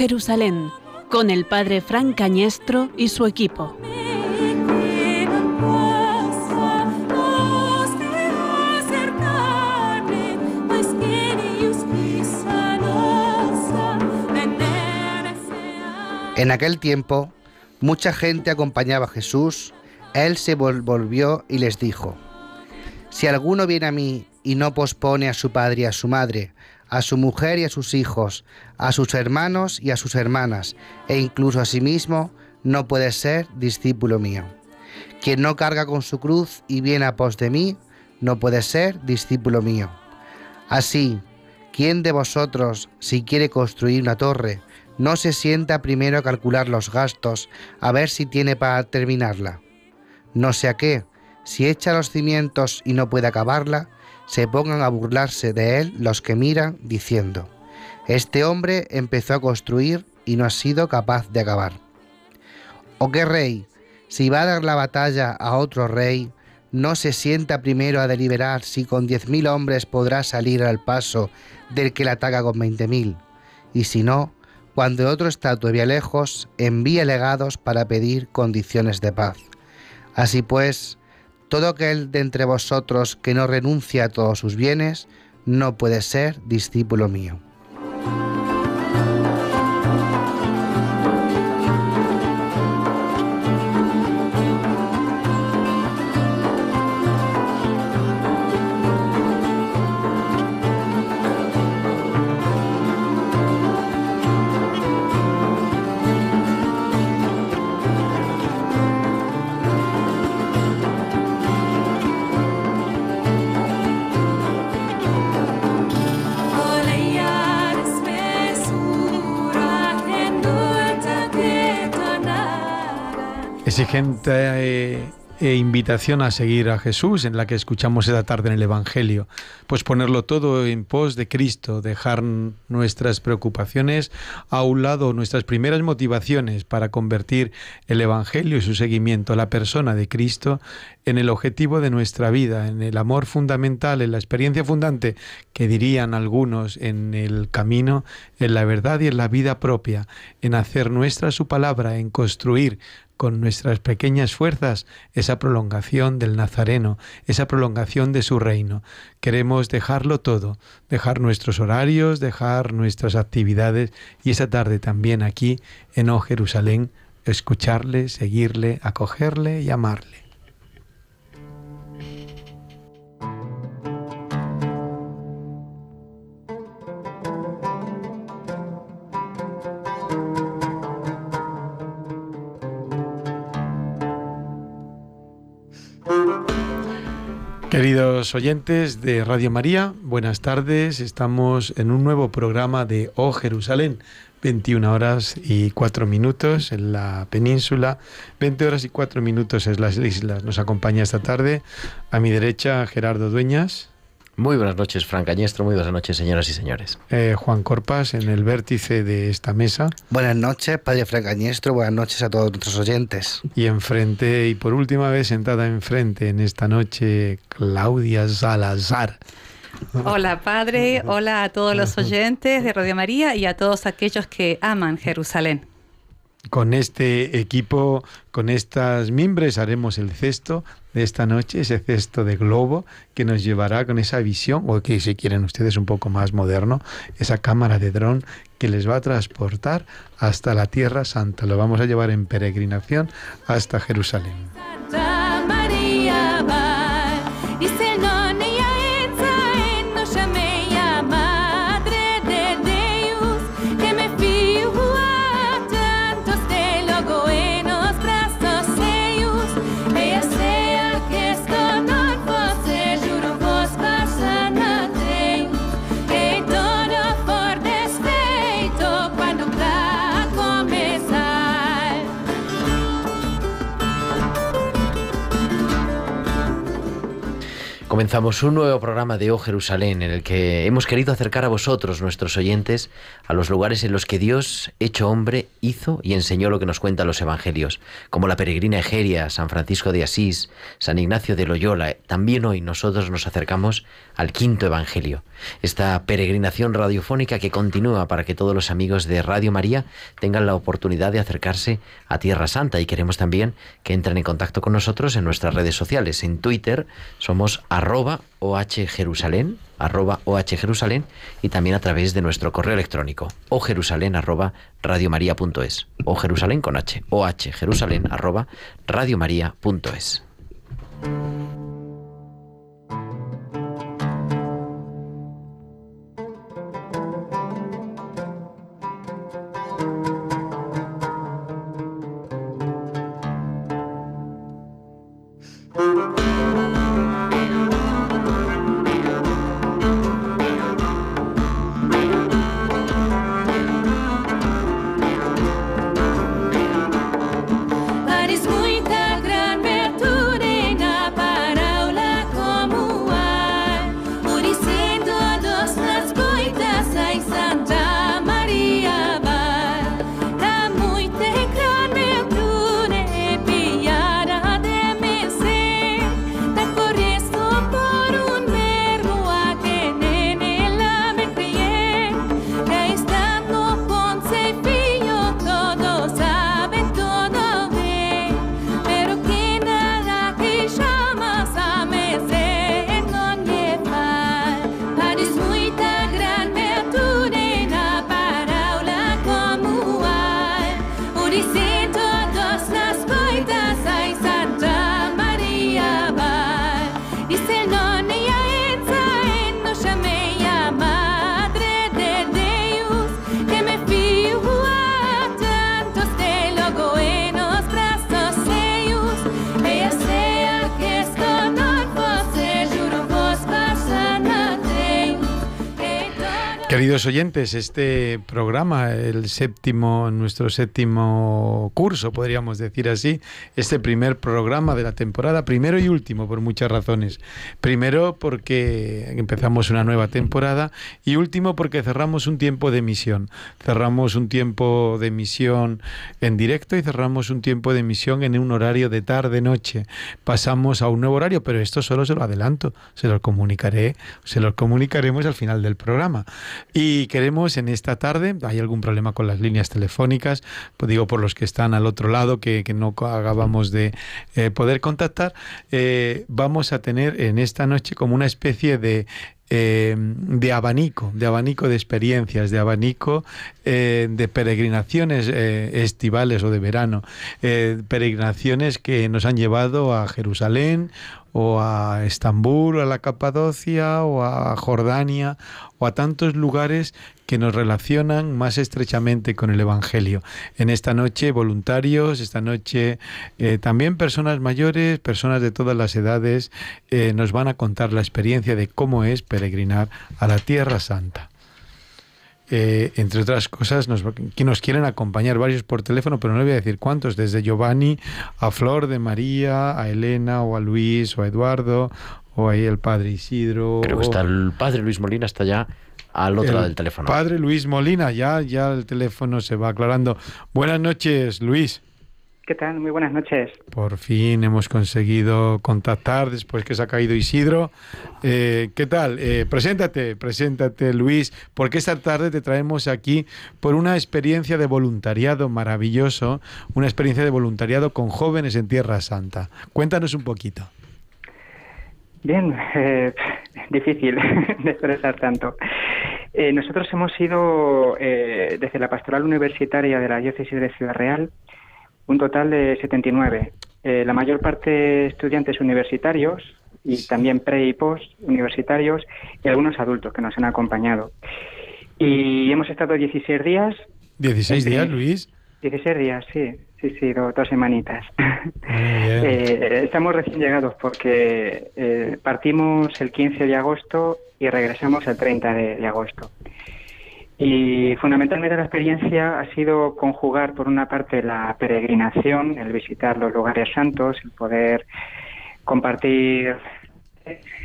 Jerusalén, con el padre Frank Cañestro y su equipo. En aquel tiempo, mucha gente acompañaba a Jesús. Él se volvió y les dijo, Si alguno viene a mí y no pospone a su padre y a su madre, a su mujer y a sus hijos, a sus hermanos y a sus hermanas, e incluso a sí mismo, no puede ser discípulo mío. Quien no carga con su cruz y viene a pos de mí, no puede ser discípulo mío. Así, ¿quién de vosotros, si quiere construir una torre, no se sienta primero a calcular los gastos, a ver si tiene para terminarla? No sea qué, si echa los cimientos y no puede acabarla, se pongan a burlarse de él los que miran, diciendo, Este hombre empezó a construir y no ha sido capaz de acabar. ¿O qué rey, si va a dar la batalla a otro rey, no se sienta primero a deliberar si con diez mil hombres podrá salir al paso del que la ataca con veinte mil? Y si no, cuando otro está todavía lejos, envía legados para pedir condiciones de paz. Así pues, todo aquel de entre vosotros que no renuncia a todos sus bienes, no puede ser discípulo mío. Exigente eh, e invitación a seguir a Jesús en la que escuchamos esta tarde en el Evangelio. Pues ponerlo todo en pos de Cristo, dejar nuestras preocupaciones a un lado, nuestras primeras motivaciones para convertir el Evangelio y su seguimiento la persona de Cristo en el objetivo de nuestra vida, en el amor fundamental, en la experiencia fundante que dirían algunos en el camino, en la verdad y en la vida propia, en hacer nuestra su palabra, en construir con nuestras pequeñas fuerzas esa prolongación del Nazareno, esa prolongación de su reino. Queremos dejarlo todo, dejar nuestros horarios, dejar nuestras actividades y esa tarde también aquí en O Jerusalén, escucharle, seguirle, acogerle y amarle. Queridos oyentes de Radio María, buenas tardes. Estamos en un nuevo programa de O Jerusalén. 21 horas y 4 minutos en la península, 20 horas y 4 minutos en las islas. Nos acompaña esta tarde a mi derecha Gerardo Dueñas. Muy buenas noches, Fran Cañestro. Muy buenas noches, señoras y señores. Eh, Juan Corpas, en el vértice de esta mesa. Buenas noches, padre Fran Cañestro. Buenas noches a todos nuestros oyentes. Y enfrente, y por última vez sentada enfrente en esta noche, Claudia Salazar. Hola, Padre. Hola a todos los oyentes de Radio María y a todos aquellos que aman Jerusalén con este equipo, con estas mimbres, haremos el cesto de esta noche, ese cesto de globo que nos llevará con esa visión, o que si quieren ustedes un poco más moderno, esa cámara de dron que les va a transportar hasta la Tierra Santa. Lo vamos a llevar en peregrinación hasta Jerusalén. Comenzamos un nuevo programa de O Jerusalén en el que hemos querido acercar a vosotros, nuestros oyentes, a los lugares en los que Dios, hecho hombre, hizo y enseñó lo que nos cuentan los evangelios, como la peregrina Egeria, San Francisco de Asís, San Ignacio de Loyola. También hoy nosotros nos acercamos al quinto evangelio, esta peregrinación radiofónica que continúa para que todos los amigos de Radio María tengan la oportunidad de acercarse a Tierra Santa y queremos también que entren en contacto con nosotros en nuestras redes sociales. En Twitter somos ohjerusalén, arroba ohjerusalén y también a través de nuestro correo electrónico ojerusalén arroba radiomaria.es o Jerusalén con H, ohjerusalén arroba radiomaria.es. Queridos oyentes, este programa, el séptimo, nuestro séptimo curso, podríamos decir así, este primer programa de la temporada, primero y último por muchas razones. Primero porque empezamos una nueva temporada y último porque cerramos un tiempo de emisión. Cerramos un tiempo de emisión en directo y cerramos un tiempo de emisión en un horario de tarde-noche. Pasamos a un nuevo horario, pero esto solo se lo adelanto, se lo comunicaré, se lo comunicaremos al final del programa. Y queremos en esta tarde, hay algún problema con las líneas telefónicas, pues digo por los que están al otro lado, que, no acabamos de eh, poder contactar, eh, vamos a tener en esta noche como una especie de eh, de abanico, de abanico de experiencias, de abanico de peregrinaciones estivales o de verano, peregrinaciones que nos han llevado a Jerusalén o a Estambul, a la Capadocia, o a Jordania, o a tantos lugares que nos relacionan más estrechamente con el Evangelio. En esta noche voluntarios, esta noche eh, también personas mayores, personas de todas las edades, eh, nos van a contar la experiencia de cómo es peregrinar a la Tierra Santa. Eh, entre otras cosas, nos, nos quieren acompañar varios por teléfono, pero no voy a decir cuántos, desde Giovanni a Flor de María, a Elena o a Luis o a Eduardo, o ahí el padre Isidro. Creo que está el padre Luis Molina, está ya al otro lado del teléfono. Padre Luis Molina, ya, ya el teléfono se va aclarando. Buenas noches, Luis. ¿Qué tal? Muy buenas noches. Por fin hemos conseguido contactar después que se ha caído Isidro. Eh, ¿Qué tal? Eh, preséntate, preséntate Luis, porque esta tarde te traemos aquí por una experiencia de voluntariado maravilloso, una experiencia de voluntariado con jóvenes en Tierra Santa. Cuéntanos un poquito. Bien, eh, difícil de expresar tanto. nosotros hemos ido desde la pastoral universitaria de la diócesis de Ciudad Real, un total de 79. Eh, la mayor parte estudiantes universitarios y también pre y post universitarios y algunos adultos que nos han acompañado. Y hemos estado 16 días. ¿16 días, Luis? 16 días, sí, sí, sí, dos, semanitas. Eh, estamos recién llegados porque eh, partimos el 15 de agosto y regresamos el 30 de agosto. Y fundamentalmente la experiencia ha sido conjugar, por una parte, la peregrinación, el visitar los lugares santos, el poder compartir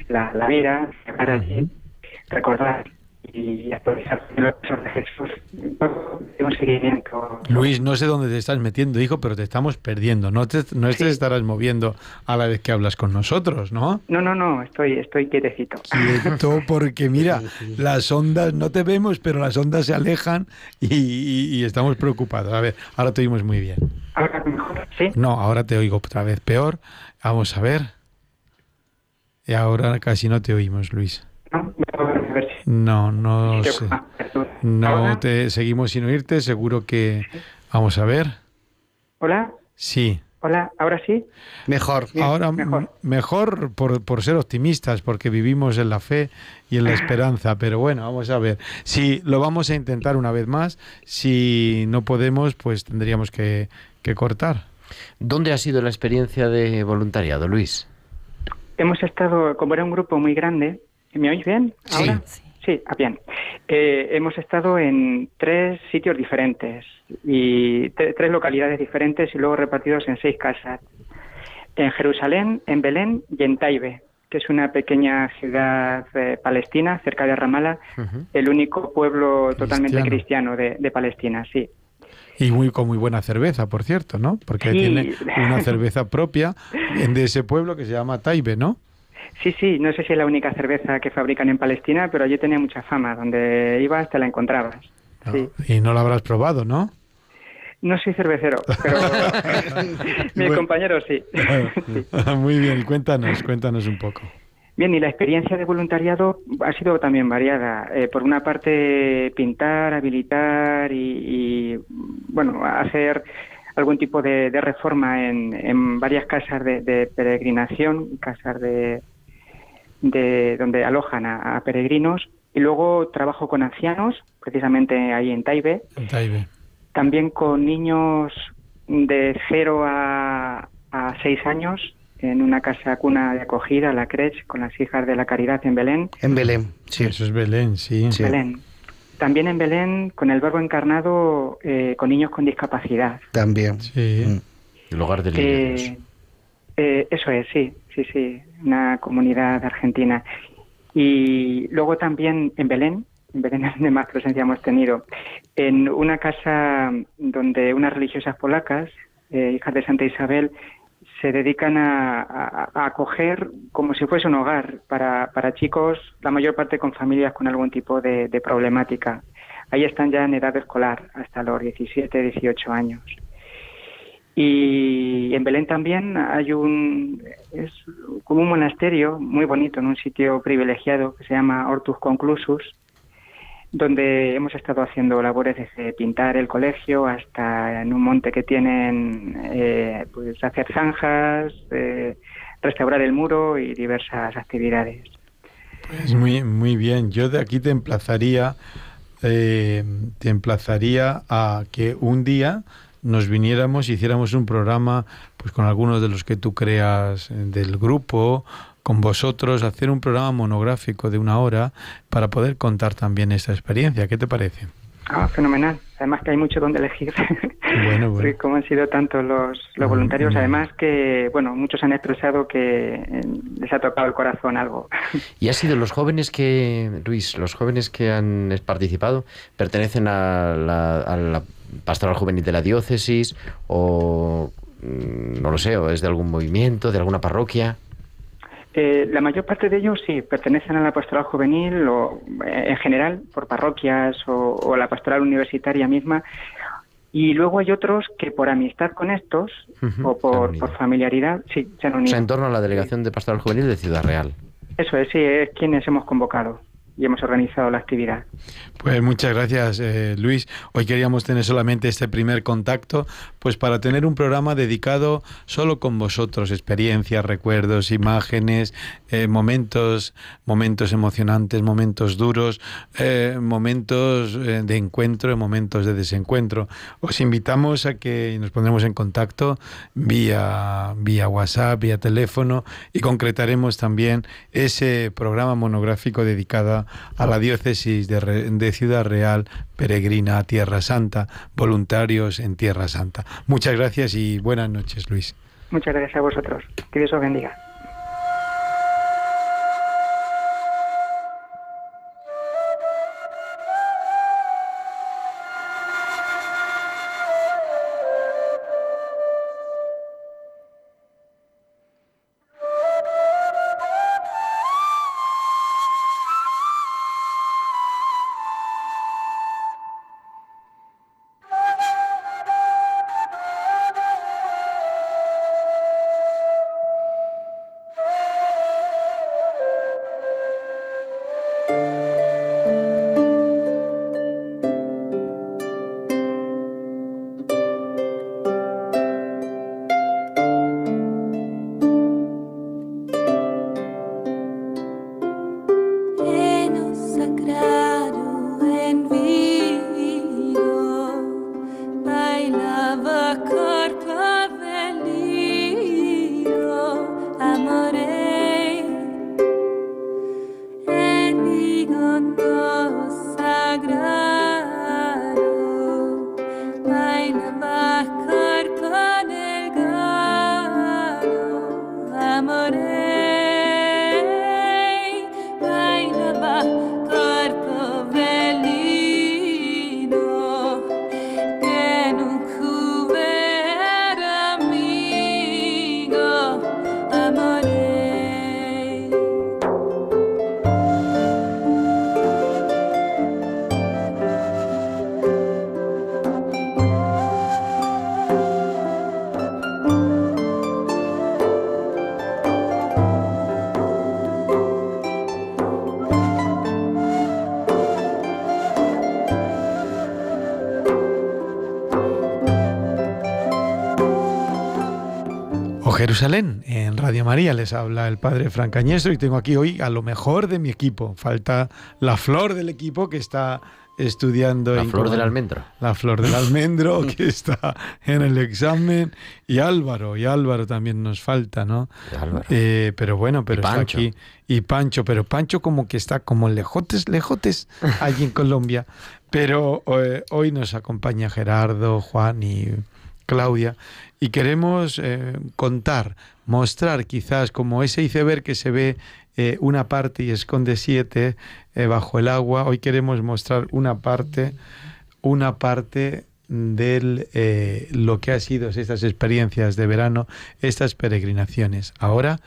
la, la vida, llegar allí, recordar y actualizar los. Un seguimiento. Luis, no sé dónde te estás metiendo, hijo, pero te estamos perdiendo. No te, no te estarás moviendo a la vez que hablas con nosotros, ¿no? No, no, no, estoy, estoy quietecito. Quieto, porque mira, las ondas, no te vemos, pero las ondas se alejan y, y- y estamos preocupados. A ver, ahora te oímos muy bien. Ahora mejor, ¿sí? No, ahora te oigo otra vez peor. Vamos a ver. Y ahora casi no te oímos, Luis. No, si- No, no perdón. No te seguimos sin oírte, seguro que vamos a ver. Hola, Sí. hola, ahora sí. Mejor. Bien, Ahora mejor. mejor por, por ser optimistas, porque vivimos en la fe y en la esperanza. Pero bueno, vamos a ver. Si lo vamos a intentar una vez más, si no podemos, pues tendríamos que, que cortar. ¿Dónde ha sido la experiencia de voluntariado, Luis? Hemos estado, como era un grupo muy grande, ¿me oís bien? Sí. ¿Ahora? Sí, ah, bien. Eh, hemos estado en tres sitios diferentes y tre- tres localidades diferentes y luego repartidos en seis casas. En Jerusalén, en Belén y en Taibe, que es una pequeña ciudad eh, palestina cerca de Ramala, Ujú. el único pueblo totalmente Cristiano. cristiano de, de Palestina, sí. Y muy con muy buena cerveza, por cierto, ¿no? Porque Sí. tiene una cerveza propia de ese pueblo que se llama Taibe, ¿no? Sí, sí, no sé si es la única cerveza que fabrican en Palestina, pero allí tenía mucha fama. Donde ibas te la encontrabas. Sí. Y no lo habrás probado, ¿no? No soy cervecero, pero mi Bueno. compañero sí. Sí. Muy bien, cuéntanos, cuéntanos un poco. Bien, y la experiencia de voluntariado ha sido también variada. Eh, por una parte, pintar, habilitar y, y, bueno, hacer algún tipo de, de reforma en, en varias casas de, de peregrinación, casas de, de donde alojan a, a peregrinos. Y luego trabajo con ancianos, precisamente ahí en Taibe. En Taibe. También con niños de 0 a, a 6 años en una casa cuna de acogida, la Crech, con las hijas de la Caridad en Belén. En Belén, sí. Eso es Belén, sí. Sí. Belén. También en Belén, con el verbo encarnado, eh, con niños con discapacidad. También. Sí. Mm. El hogar del niño Eh. Eh, eso es, sí, sí, sí, una comunidad argentina. Y luego también en Belén, en Belén es donde más presencia hemos tenido, en una casa donde unas religiosas polacas, eh, hijas de Santa Isabel, se dedican a, acoger como si fuese un hogar para, para chicos, la mayor parte con familias con algún tipo de, de problemática. Ahí están ya en edad escolar, hasta los 17, 18 años. Y en Belén también hay un, es como un monasterio muy bonito, en un sitio privilegiado que se llama Hortus Conclusus, donde hemos estado haciendo labores desde pintar el colegio hasta en un monte que tienen, eh, pues hacer zanjas, eh, restaurar el muro y diversas actividades. Pues muy, muy bien. Yo de aquí te emplazaría, eh, te emplazaría a que un día nos viniéramos y hiciéramos un programa pues con algunos de los que tú creas eh, del grupo, con vosotros, hacer un programa monográfico de una hora para poder contar también esta experiencia. ¿Qué te parece? Ah, fenomenal. Además que hay mucho donde elegir. Bueno, bueno. Porque como han sido tantos los, los voluntarios, Mm. además que, bueno, muchos han expresado que eh, les ha tocado el corazón algo. ¿Y ha sido los jóvenes que, Luis, los jóvenes que han participado, pertenecen a la, a la pastoral juvenil de la diócesis o, mm, no lo sé, o es de algún movimiento, de alguna parroquia? Eh, la mayor parte de ellos sí pertenecen a la pastoral juvenil o eh, en general por parroquias o, o a la pastoral universitaria misma. Y luego hay otros que por amistad con estos o por, familiaridad, sí, se han O unido. sea, en torno a la delegación de pastoral juvenil de Ciudad Real. Eso es, sí, es quienes hemos convocado y hemos organizado la actividad. Pues muchas gracias, eh, Luis. Hoy queríamos tener solamente este primer contacto, pues para tener un programa dedicado solo con vosotros, experiencias, recuerdos, imágenes, eh, momentos, momentos emocionantes, momentos duros, eh, momentos eh, de encuentro, momentos de desencuentro. Os invitamos a que nos pondremos en contacto vía, vía WhatsApp, vía teléfono y concretaremos también ese programa monográfico dedicado a la diócesis de, de Ciudad Real, peregrina a Tierra Santa, voluntarios en Tierra Santa. Muchas gracias y buenas noches, Luis. Muchas gracias a vosotros. Que Dios os bendiga. Jerusalén, en Radio María les habla el padre Francañestro y tengo aquí hoy a lo mejor de mi equipo. Falta la flor del equipo que está estudiando. La flor del almendro. La flor del almendro que está en el examen. Y Álvaro, y Álvaro también nos falta, ¿no? Eh, pero bueno, pero está aquí. Y Pancho, pero Pancho como que está como lejotes, lejotes allí en Colombia. Pero eh, hoy nos acompaña Gerardo, Juan y Claudia y queremos eh, contar, mostrar quizás como ese iceberg que se ve eh, una parte y esconde siete eh, bajo el agua, hoy queremos mostrar una parte, una parte de lo que ha sido estas experiencias de verano, estas peregrinaciones. Ahora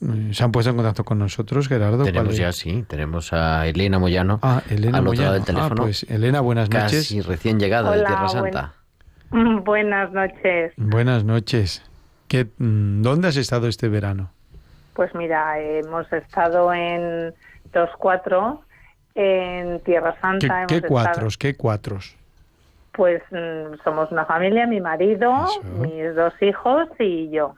mm, se han puesto en contacto con nosotros, Gerardo. Tenemos ya, sí, tenemos a Elena Moyano ah, Elena al otro lado del ah, teléfono. pues Elena, buenas noches. Casi recién llegada de Tierra Santa. Buenas noches. Buenas noches. ¿Qué, mm, ¿Dónde has estado este verano? Pues mira, hemos estado en dos cuatro en Tierra Santa. ¿Qué, cuatros? ¿Qué cuatros? Pues mm, somos una familia, mi marido, mis dos hijos y yo.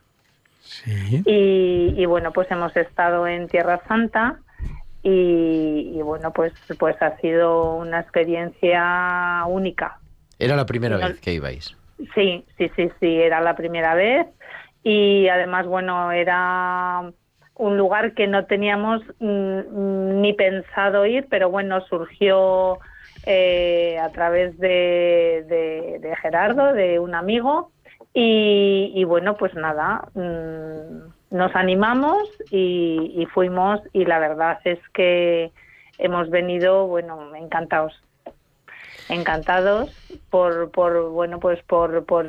Sí. Y, bueno, pues hemos estado en Tierra Santa y, y, bueno, pues, pues ha sido una experiencia única. ¿Era la primera vez que ibais? Sí, sí, sí, sí, era la primera vez. Y además, bueno, era un lugar que no teníamos mm, ni pensado ir, pero bueno, surgió eh, a través de, de, Gerardo, de un amigo, y, bueno, pues nada, mm, nos animamos y, y, fuimos. Y la verdad es que hemos venido, bueno, encantados encantados por, por bueno pues por, por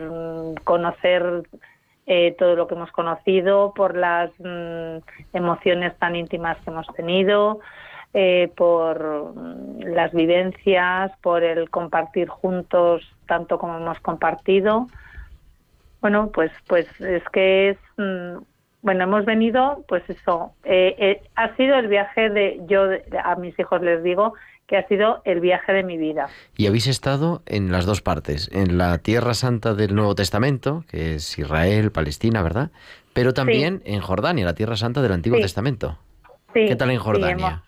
conocer eh, todo lo que hemos conocido por las mm, emociones tan íntimas que hemos tenido eh, por mm, las vivencias por el compartir juntos tanto como hemos compartido. Bueno pues pues es que es mm, bueno hemos venido pues eso eh, ha sido el viaje de yo a mis hijos les digo que ha sido el viaje de mi vida. Y habéis estado en las dos partes, en la Tierra Santa del Nuevo Testamento, que es Israel, Palestina, ¿verdad? Pero también en Jordania, la Tierra Santa del Antiguo Testamento. ¿Qué tal en Jordania?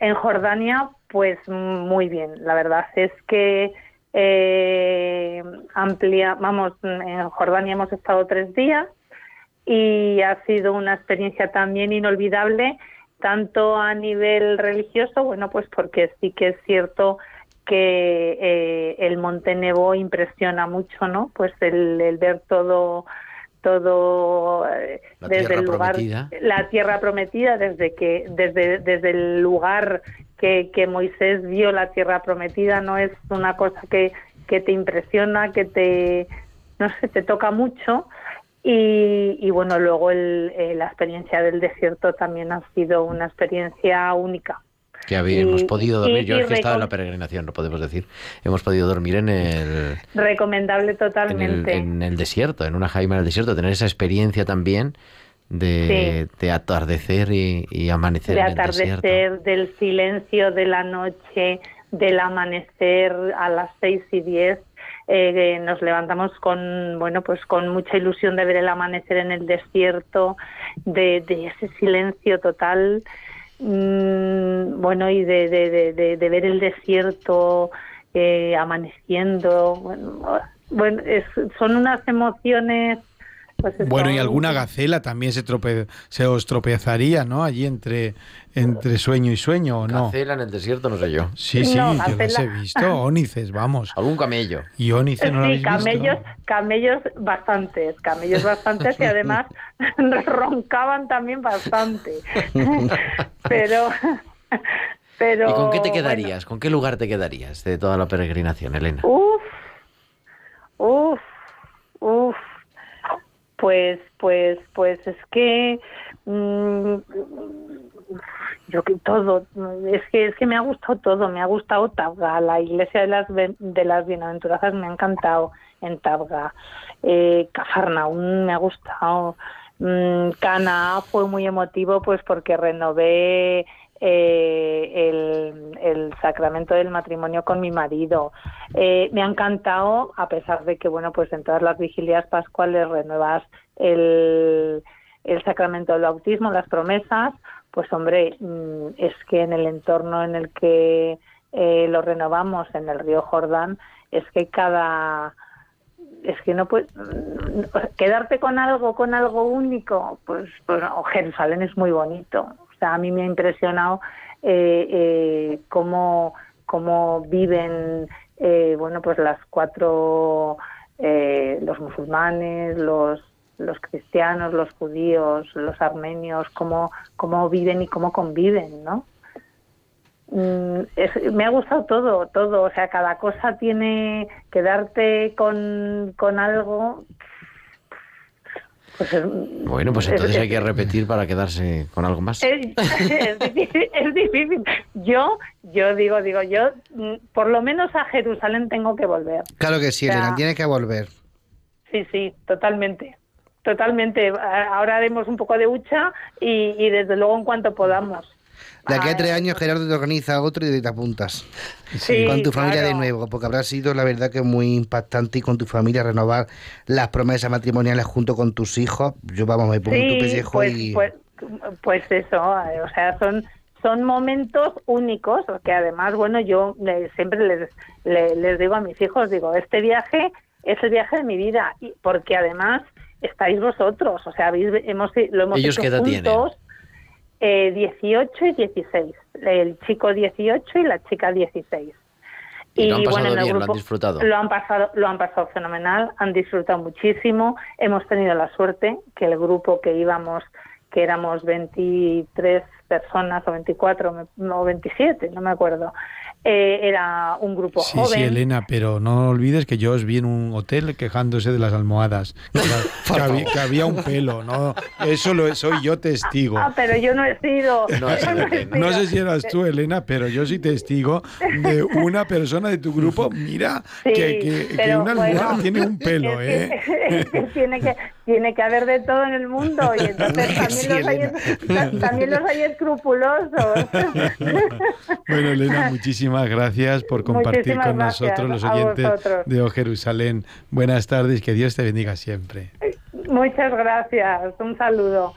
en Jordania, pues muy bien. La verdad es que eh, amplia, vamos, en Jordania hemos estado tres días y ha sido una experiencia también inolvidable tanto a nivel religioso, bueno, pues porque sí que es cierto que eh, el Monte Nebo impresiona mucho, ¿no? Pues el, ver todo todo eh, desde el lugar la tierra prometida desde que desde desde el lugar que, que Moisés vio la tierra prometida no es una cosa que, que te impresiona que te no sé te toca mucho y, bueno, luego eh, la experiencia del desierto también ha sido una experiencia única. Que habíamos podido dormir, yo es que estaba en la peregrinación, no podemos decir. Hemos podido dormir en el... Recomendable totalmente. En el, desierto, en una jaima en el desierto, tener esa experiencia también de, atardecer y, amanecer. De en atardecer, del silencio de la noche, del amanecer a las seis y diez eh, nos levantamos con bueno pues con mucha ilusión de ver el amanecer en el desierto de, ese silencio total mm, bueno y de, de, ver el desierto eh, amaneciendo bueno, son unas emociones pues Bueno, y alguna gacela también se, trope, se os tropezaría, ¿no? Allí entre, entre sueño y sueño, ¿o no? Gacela en el desierto, no sé yo. Sí, sí, No, yo las he visto. Ónices, vamos. Algún camello. Y ónice no lo Sí, habéis visto? camellos, camellos bastantes, camellos bastantes y además roncaban también bastante. pero, pero. ¿Y con qué te bueno, quedarías? ¿Con qué lugar te quedarías de toda la peregrinación, Elena? Uf, uf, uf. Pues, pues, pues es que mm, yo que todo, es que es que me ha gustado todo, me ha gustado Tabga, la iglesia de las de las bienaventuranzas me ha encantado en Tabga, eh, Cafarnaún me ha gustado, mm, Cana fue muy emotivo pues porque renové eh, el, sacramento del matrimonio con mi marido. Eh, me ha encantado, a pesar de que, bueno, pues en todas las vigilias pascuales renuevas el, sacramento del bautismo, las promesas, pues hombre, mm, es que en el entorno en el que eh, lo renovamos, en el río Jordán, es que cada es que no puedes quedarte con algo con algo único pues, pues Jerusalén es muy bonito o sea a mí me ha impresionado eh, eh, cómo cómo viven eh, bueno pues las cuatro eh, los musulmanes los los cristianos los judíos los armenios cómo cómo viven y cómo conviven no Mm, me ha gustado todo, todo. O sea, cada cosa tiene quedarte con, con algo. Pues es, Bueno, pues es- entonces es- hay que repetir para quedarse con algo más. es, es difícil, es difícil. Yo, yo digo, digo, yo mm, por lo menos a Jerusalén tengo que volver. Claro que sí, O sea, Elena, tienes que volver. Sí, sí, totalmente. Totalmente. Ahora haremos un poco de hucha y, y desde luego en cuanto podamos. De aquí a tres años Gerardo te organiza otro y te apuntas. Sí, con tu familia de claro. nuevo, porque habrá sido la verdad que muy impactante y con tu familia renovar las promesas matrimoniales junto con tus hijos. Yo vamos, me pongo en tu pellejo pues, y... pues, pues eso, eh, o sea, son son momentos únicos, que además, bueno, yo eh, siempre les, le- les digo a mis hijos, digo, este viaje es el viaje de mi vida, y porque además estáis vosotros, o sea, habéis, hemos, lo hemos ¿Ellos hecho qué edad tienen? Eh, 18 y 16, el chico 18 y la chica 16. Y lo han pasado en el bien, lo han grupo- disfrutado. Lo han pasado, lo han pasado fenomenal, han disfrutado muchísimo. Hemos tenido la suerte que el grupo que íbamos, que éramos 23 personas o 24 me- o 27, no me acuerdo, eh, era un grupo Sí, joven. sí, Elena, pero no olvides que yo os vi en un hotel quejándose de las almohadas. Que, que había, que había un pelo, ¿no? Eso lo soy yo testigo. Ah, pero yo no he sido. No yo sido. No sé si eras tú, Elena, pero yo soy testigo de una persona de tu grupo. Mira, Sí, que, que- que pero una almohada bueno, tiene un pelo, es ¿eh? que- es que tiene que tiene que haber de todo en el mundo y entonces Que también, sí, los hay, Elena. ta- también los hay escrupulosos. Bueno, Elena, muchísimas gracias por compartir Muchísimas con nosotros, los oyentes de O Jerusalén. Buenas tardes, que Dios te bendiga siempre. Muchas gracias. Un saludo.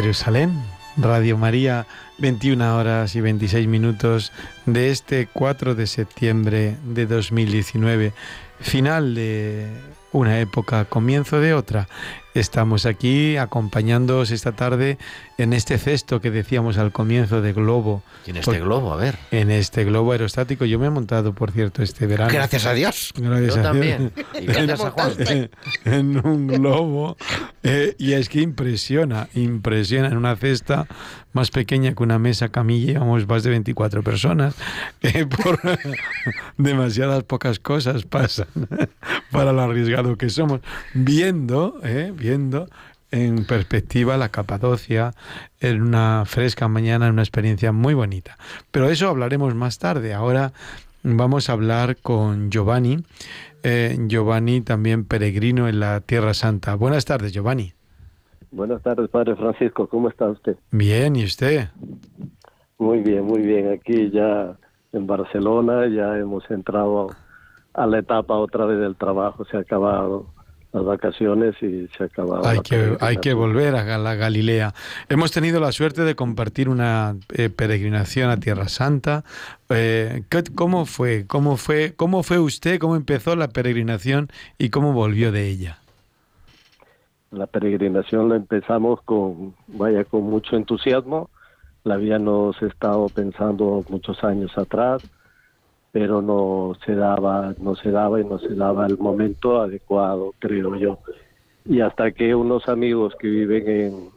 Jerusalén, Radio María, 21 horas y 26 minutos de este 4 de septiembre de 2019. Final de una época, comienzo de otra. Estamos aquí acompañándoos esta tarde en este cesto que decíamos al comienzo de globo. en este globo? A ver. En este globo aerostático. Yo me he montado, por cierto, este verano. Gracias a Dios. Gracias Yo a también. Dios. Y gracias a Juan. en un globo. eh, y es que impresiona, impresiona en una cesta más pequeña que una mesa camilla, llevamos más de 24 personas. eh, por demasiadas pocas cosas pasan para lo arriesgado que somos. Viendo, eh, viendo en perspectiva la Capadocia en una fresca mañana, en una experiencia muy bonita. Pero eso hablaremos más tarde. Ahora vamos a hablar con Giovanni. Eh, Giovanni también peregrino en la Tierra Santa. Buenas tardes, Giovanni. Buenas tardes, Padre Francisco. ¿Cómo está usted? Bien, ¿y usted? Muy bien, muy bien. Aquí ya en Barcelona ya hemos entrado a la etapa otra vez del trabajo. Se ha acabado las vacaciones y se ha acabado. Hay que, hay que volver a la Galilea. Hemos tenido la suerte de compartir una eh, peregrinación a Tierra Santa. Eh, ¿qué- ¿Cómo fue? ¿Cómo fue? ¿Cómo fue usted? ¿Cómo empezó la peregrinación y cómo volvió de ella? La peregrinación la empezamos con, vaya, con mucho entusiasmo. La habíamos estado pensando muchos años atrás, pero no se daba, no se daba y no se daba el momento adecuado, creo yo. Y hasta que unos amigos que viven en,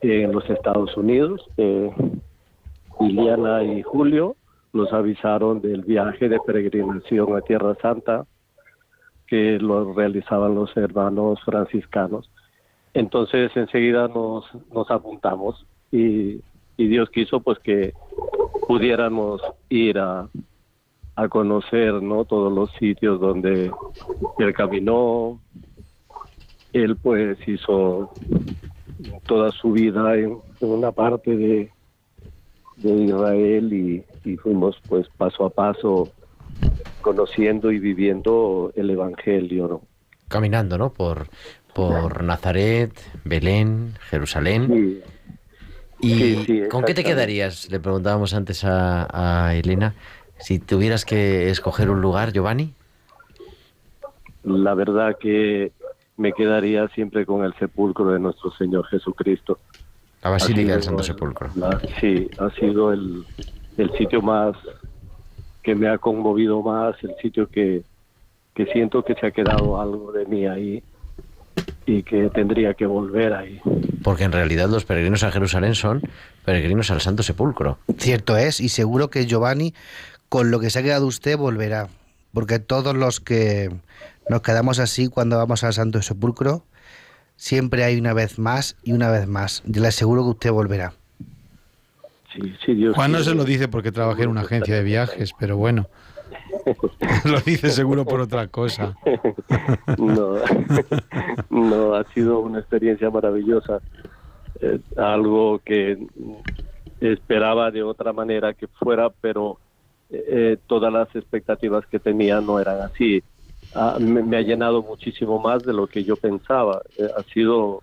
en los Estados Unidos, eh, Liliana y Julio, nos avisaron del viaje de peregrinación a Tierra Santa que lo realizaban los hermanos franciscanos. Entonces enseguida nos, nos apuntamos y, y Dios quiso pues que pudiéramos ir a, a conocer ¿no? todos los sitios donde él caminó. Él pues hizo toda su vida en, en una parte de, de Israel y, y fuimos pues paso a paso conociendo y viviendo el Evangelio, ¿no? Caminando, ¿no? Por, por Nazaret, Belén, Jerusalén. Sí, ¿Y Sí, sí, con qué te quedarías? Le preguntábamos antes a, a Elena. Si tuvieras que escoger un lugar, Giovanni. la verdad que me quedaría siempre con el sepulcro de nuestro Señor Jesucristo. La Basílica del Santo Sepulcro. la- sí, ha sido el, el sitio más que me ha conmovido más, el sitio que, que siento que se ha quedado algo de mí ahí y que tendría que volver ahí. Porque en realidad los peregrinos a Jerusalén son peregrinos al Santo Sepulcro. Cierto es, y seguro que Giovanni, con lo que se ha quedado usted, volverá. Porque todos los que nos quedamos así cuando vamos al Santo Sepulcro, siempre hay una vez más y una vez más. Yo le aseguro que usted volverá. Sí, sí, Dios Juan no se lo dice porque trabaja en una agencia de viajes, pero bueno. lo dice seguro por otra cosa. No, no, ha sido una experiencia maravillosa. Eh, algo que esperaba de otra manera que fuera, pero eh, todas las expectativas que tenía no eran así. Ah, me, me ha llenado muchísimo más de lo que yo pensaba. Eh, ha sido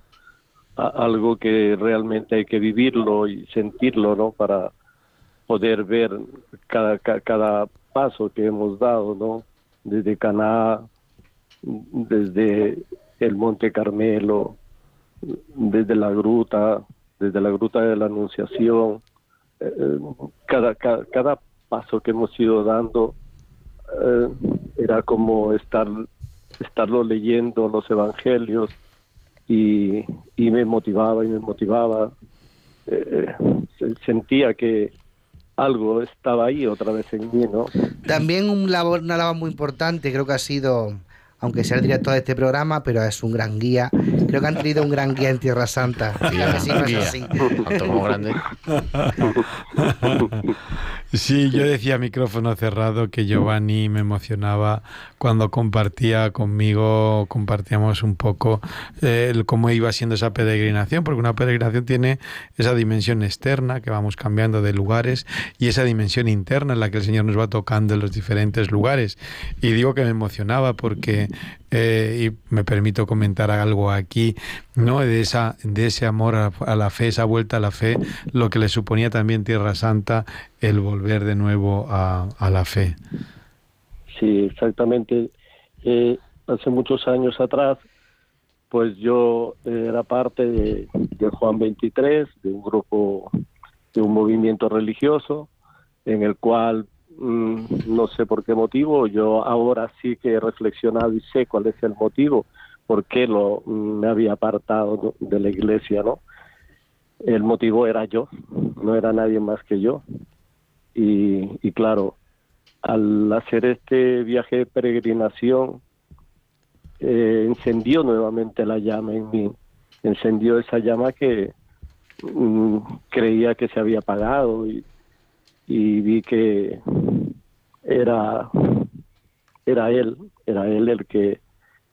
a- algo que realmente hay que vivirlo y sentirlo, ¿no? Para poder ver cada, ca- cada paso que hemos dado, ¿no? Desde Caná, desde el Monte Carmelo, desde la gruta, desde la gruta de la Anunciación, eh, eh, cada, cada, cada paso que hemos ido dando eh, era como estar estarlo leyendo los evangelios y, y me motivaba y me motivaba Eh, se- sentía que algo estaba ahí otra vez en mí no También un labor, una labor muy importante, creo que ha sido, aunque sea el director de este programa, pero es un gran guía. Creo que han tenido un gran guía en Tierra Santa. Dígame si no es Guía. así. Grande. Sí, yo decía micrófono cerrado que Giovanni me emocionaba cuando compartía conmigo, compartíamos un poco eh, el cómo iba siendo esa peregrinación, porque una peregrinación tiene esa dimensión externa que vamos cambiando de lugares y esa dimensión interna en la que el Señor nos va tocando en los diferentes lugares. Y digo que me emocionaba porque eh, y me permito comentar algo aquí, ¿no? De, esa, de ese amor a, la fe, esa vuelta a la fe, lo que le suponía también Tierra Santa, el volver de nuevo a, la fe. Sí, exactamente. Eh, hace muchos años atrás, pues yo era parte de, Juan 23, de un grupo, de un movimiento religioso, en el cual no sé por qué motivo, yo ahora sí que he reflexionado y sé cuál es el motivo, por qué lo, mm, me había apartado de la iglesia, ¿no? El motivo era yo, no era nadie más que yo. Y, y claro, al hacer este viaje de peregrinación, eh, encendió nuevamente la llama en mí, encendió esa llama que mm, creía que se había apagado y, y vi que era era él, era él el que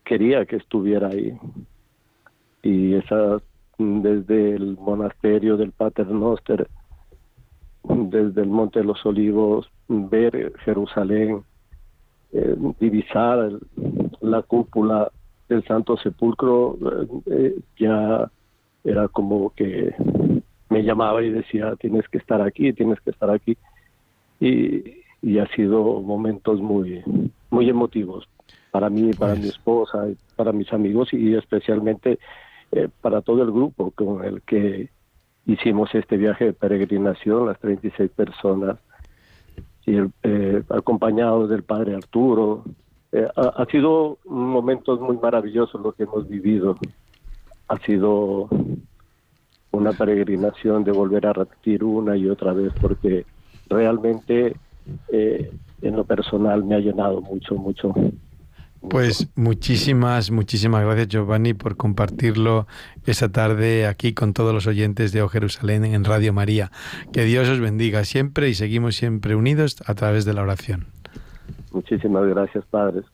quería que estuviera ahí. Y esa desde el monasterio del Pater Noster, desde el Monte de los Olivos, ver Jerusalén, eh, divisar la cúpula del Santo Sepulcro, eh, ya era como que me llamaba y decía, tienes que estar aquí, tienes que estar aquí. Y, y ha sido momentos muy, muy emotivos para mí, para mi esposa, para mis amigos y especialmente eh, para todo el grupo con el que hicimos este viaje de peregrinación, las 36 personas, y eh, acompañados del padre Arturo. Eh, ha, ha, sido momentos muy maravillosos lo que hemos vivido. Ha sido una peregrinación de volver a repetir una y otra vez porque realmente eh, en lo personal me ha llenado mucho, mucho. Pues muchísimas, muchísimas gracias Giovanni por compartirlo esta tarde aquí con todos los oyentes de O Jerusalén en Radio María. Que Dios os bendiga siempre y seguimos siempre unidos a través de la oración. Muchísimas gracias, padres.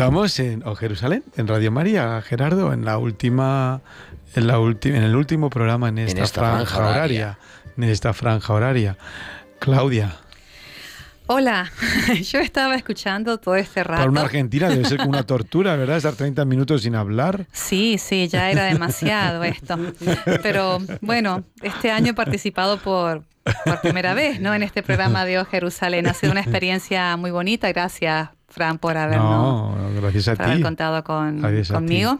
Estamos en Jerusalén, en Radio María, Gerardo, en la última, en la última, en el último programa en esta, franja, horaria. en esta franja horaria. Claudia. Hola, yo estaba escuchando todo este rato. Para una argentina debe ser como una tortura, ¿verdad? Estar 30 minutos sin hablar. Sí, sí, ya era demasiado esto. Pero bueno, este año he participado por, por primera vez, ¿no? En este programa de O Jerusalén. Ha sido una experiencia muy bonita. Gracias Fran, por habernos haber contado con, conmigo.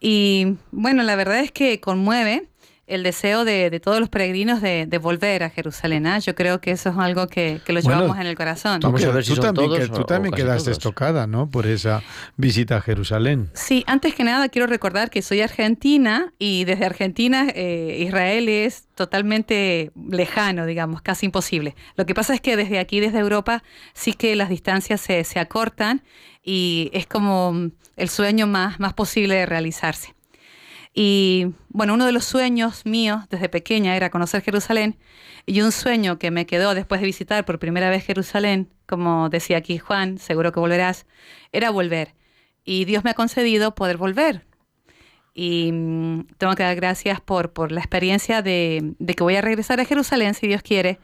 Y bueno, la verdad es que conmueve el deseo de, todos los peregrinos de, volver a Jerusalén. ¿ah? Yo creo que eso es algo que, lo llevamos en el corazón. Vamos a ver si tú también, tú también quedaste estocada, ¿no? Por esa visita a Jerusalén. Sí, antes que nada quiero recordar que soy argentina y desde Argentina eh, Israel es totalmente lejano, digamos, casi imposible. Lo que pasa es que desde aquí, desde Europa, sí que las distancias se, se acortan y es como el sueño más, más posible de realizarse. Y bueno, uno de los sueños míos desde pequeña era conocer Jerusalén y un sueño que me quedó después de visitar por primera vez Jerusalén, como decía aquí Juan, seguro que volverás, era volver. Y Dios me ha concedido poder volver. Y mm, tengo que dar gracias por, por la experiencia de, de que voy a regresar a Jerusalén, si Dios quiere,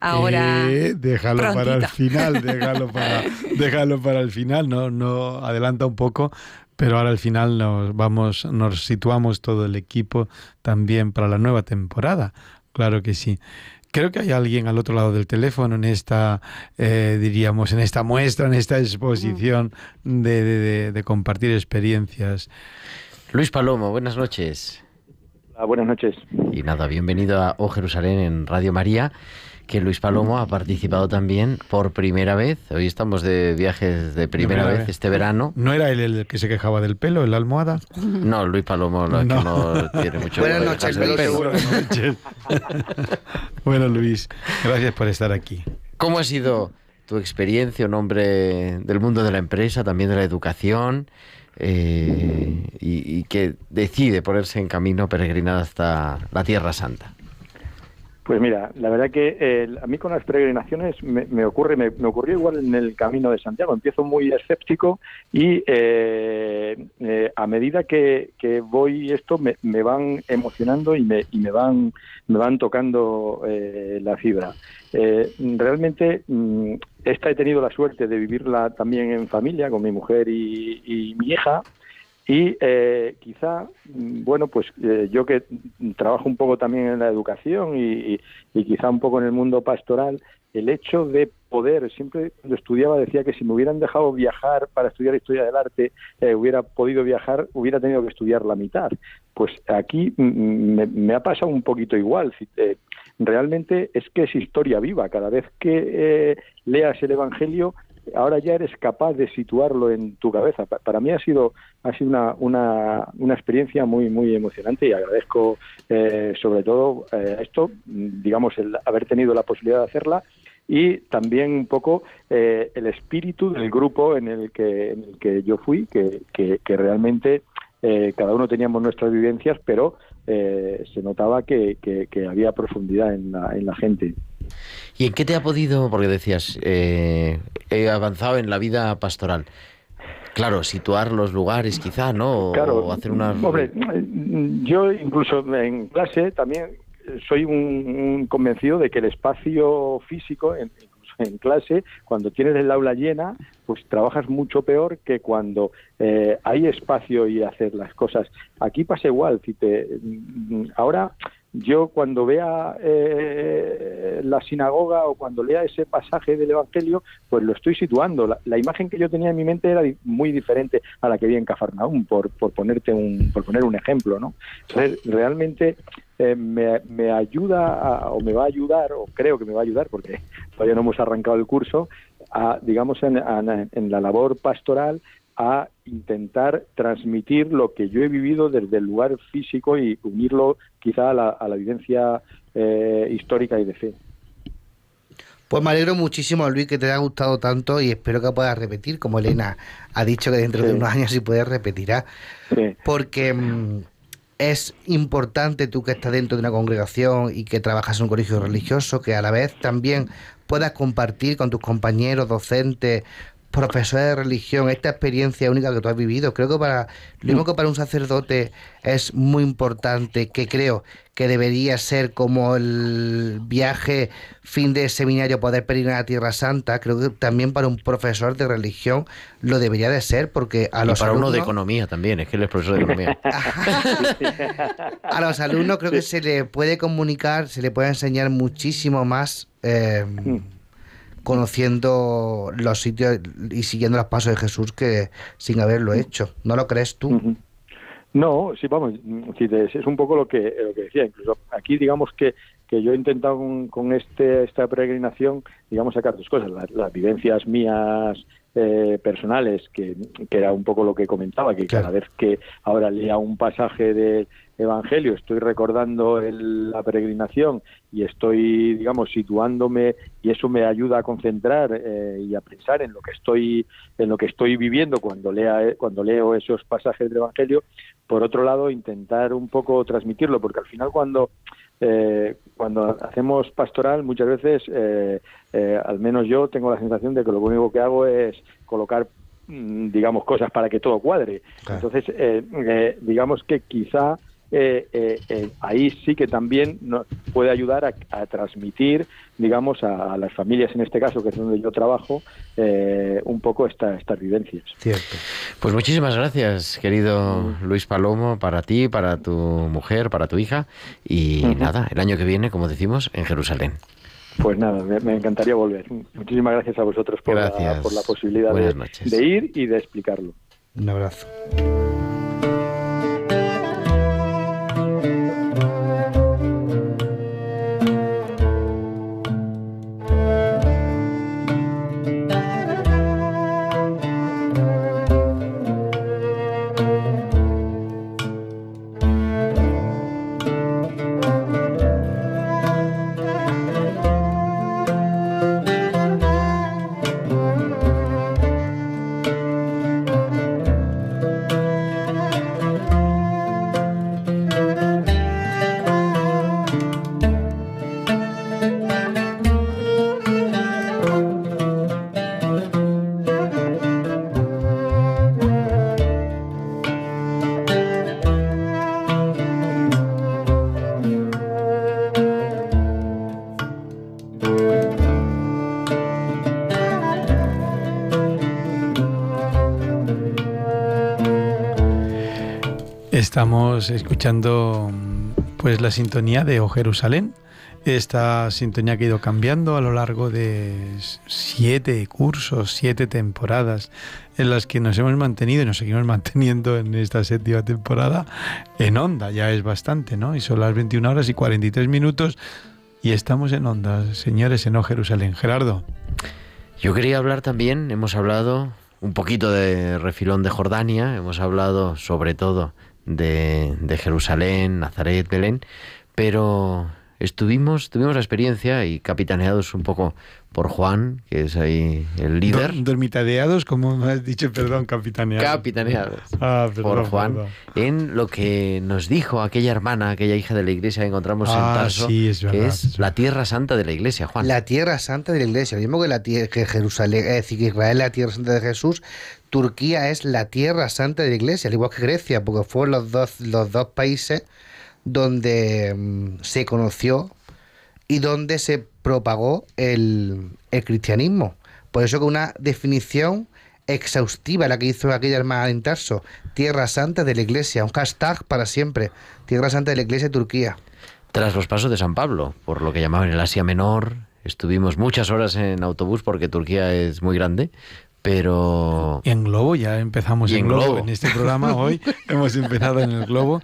ahora. Eh, déjalo para el final, déjalo para, déjalo para el final, no, no adelanta un poco, pero ahora al final nos vamos, nos situamos todo el equipo también para la nueva temporada. Claro que sí. Creo que hay alguien al otro lado del teléfono en esta, eh, diríamos, en esta muestra, en esta exposición de, de, de, compartir experiencias. Luis Palomo, buenas noches. Hola, buenas noches. Y nada, bienvenido a O Jerusalén en Radio María que Luis Palomo ha participado también por primera vez. Hoy estamos de viajes de primera, vez, este verano. ¿No era él el que se quejaba del pelo, el almohada? No, Luis Palomo no, no. no tiene mucho Buenas noches, Luis. Buenas noches. bueno, Luis, gracias por estar aquí. ¿Cómo ha sido tu experiencia, un hombre del mundo de la empresa, también de la educación? Eh, y, y que decide ponerse en camino peregrinar hasta la Tierra Santa. Pues mira, la verdad que eh, a mí con las peregrinaciones me, me ocurre, me, ocurrió igual en el camino de Santiago. Empiezo muy escéptico y eh, eh, a medida que, voy esto me, van emocionando y me, y me van me van tocando eh, la fibra. realmente mm, esta he tenido la suerte de vivirla también en familia con mi mujer y mi hija y eh, quizá, bueno, pues eh, yo que trabajo un poco también en la educación y, quizá un poco en el mundo pastoral, el hecho de poder, siempre cuando estudiaba decía que si me hubieran dejado viajar para estudiar historia del arte, eh, hubiera podido viajar, hubiera tenido que estudiar la mitad. Pues aquí me, me ha pasado un poquito igual. Eh, realmente es que es historia viva. Cada vez que eh, leas el Evangelio, ahora ya eres capaz de situarlo en tu cabeza. Para mí ha sido, ha sido una, una, una experiencia muy, muy emocionante y agradezco eh, sobre todo eh, esto, digamos, el haber tenido la posibilidad de hacerla y también un poco eh, el espíritu del grupo en el que, en el que yo fui, que, que, que realmente eh, cada uno teníamos nuestras vivencias, pero eh, se notaba que, que, que, había profundidad en la, en la gente. ¿Y en qué te ha podido, porque decías, eh, he avanzado en la vida pastoral? Claro, situar los lugares quizá, ¿no? O claro, hacer una... Hombre, yo incluso en clase también soy un, un convencido de que el espacio físico, en, en clase, cuando tienes el aula llena, pues trabajas mucho peor que cuando eh, hay espacio y hacer las cosas. Aquí pasa igual. Si te, ahora yo cuando vea eh, la sinagoga o cuando lea ese pasaje del Evangelio, pues lo estoy situando. La, imagen que yo tenía en mi mente era muy diferente a la que vi en Cafarnaúm, por, por ponerte un, por poner un ejemplo, ¿no? Realmente eh, me, me, ayuda a, o me va a ayudar, o creo que me va a ayudar, porque todavía no hemos arrancado el curso, a, digamos, en, a, en la labor pastoral a intentar transmitir lo que yo he vivido desde el lugar físico y unirlo quizá a la, a la vivencia eh, histórica y de fe. Pues me alegro muchísimo, Luis, que te haya gustado tanto y espero que puedas repetir, como Elena ha dicho que dentro sí. de unos años si puedes repetirá. Sí. Porque mmm, es importante tú que estás dentro de una congregación y que trabajas en un colegio religioso, que a la vez también puedas compartir con tus compañeros docentes profesores de religión, esta experiencia única que tú has vivido. Creo que para lo mismo que para un sacerdote es muy importante, que creo que debería ser como el viaje fin de seminario poder peregrinar a Tierra Santa, creo que también para un profesor de religión lo debería de ser, porque a y los para alumnos, uno de economía también, es que él es profesor de economía. a los alumnos creo que se le puede comunicar, se le puede enseñar muchísimo más. Eh, conociendo los sitios y siguiendo los pasos de Jesús que sin haberlo hecho. ¿No lo crees tú? Uh -huh. No, sí, vamos, es un poco lo que, lo que decía. Incluso aquí, digamos que, que yo he intentado con, con este, esta peregrinación, digamos, sacar dos cosas. Las, las vivencias mías eh, personales, que, que, era un poco lo que comentaba, que claro. cada vez que ahora leía un pasaje de, evangelio estoy recordando la peregrinación y estoy, digamos, situándome y eso me ayuda a concentrar eh, y a pensar en lo que estoy en lo que estoy viviendo cuando lea cuando leo esos pasajes del evangelio. Por otro lado, intentar un poco transmitirlo, porque al final cuando eh, cuando hacemos pastoral muchas veces, eh, al menos yo tengo la sensación de que lo único que hago es colocar mm, digamos cosas para que todo cuadre. Entonces, digamos que quizá eh, eh, eh, ahí sí que también nos puede ayudar a, transmitir, digamos, a, las familias, en este caso, que es donde yo trabajo, un poco esta, estas vivencias. Cierto. Pues muchísimas gracias, querido Luis Palomo, para ti, para tu mujer, para tu hija, y nada, el año que viene, como decimos, en Jerusalén. Pues nada, me, encantaría volver. Muchísimas gracias a vosotros por, la, por la, posibilidad de, de ir y de explicarlo. Un abrazo. Estamos escuchando pues la sintonía de O Jerusalén, esta sintonía ha ido cambiando a lo largo de siete cursos, siete temporadas, en las que nos hemos mantenido y nos seguimos manteniendo en esta séptima temporada en onda, ya es bastante, ¿no? Y son las 21 horas y 43 minutos y estamos en onda, señores, en O Jerusalén. Gerardo. Yo quería hablar también, hemos hablado un poquito de refilón de Jordania, hemos hablado sobre todo de, de Jerusalén, Nazaret, Belén, pero estuvimos, tuvimos la experiencia y capitaneados un poco por Juan, que es ahí el líder. Dormitadeados, como me has dicho, perdón, capitaneados. Capitaneados ah, por Juan, en lo que nos dijo aquella hermana, aquella hija de la iglesia que encontramos en ah, Tarso, que es, la tierra santa de la iglesia, Juan. La tierra santa de la iglesia, lo mismo que, la que Jerusalén, es decir, que Israel es la tierra santa de Jesús, Turquía es la tierra santa de la iglesia, al igual que Grecia, porque fueron los dos, los dos países donde mm, se conoció y donde se propagó el, cristianismo. Por eso que una definición exhaustiva la que hizo aquella hermana en Tarso, Tierra Santa de la Iglesia, un hashtag para siempre, Tierra Santa de la Iglesia de Turquía. Tras los pasos de San Pablo, por lo que llamaban el Asia Menor, estuvimos muchas horas en autobús porque Turquía es muy grande, pero... en globo, ya empezamos en, globo. En este programa hoy hemos empezado en el globo,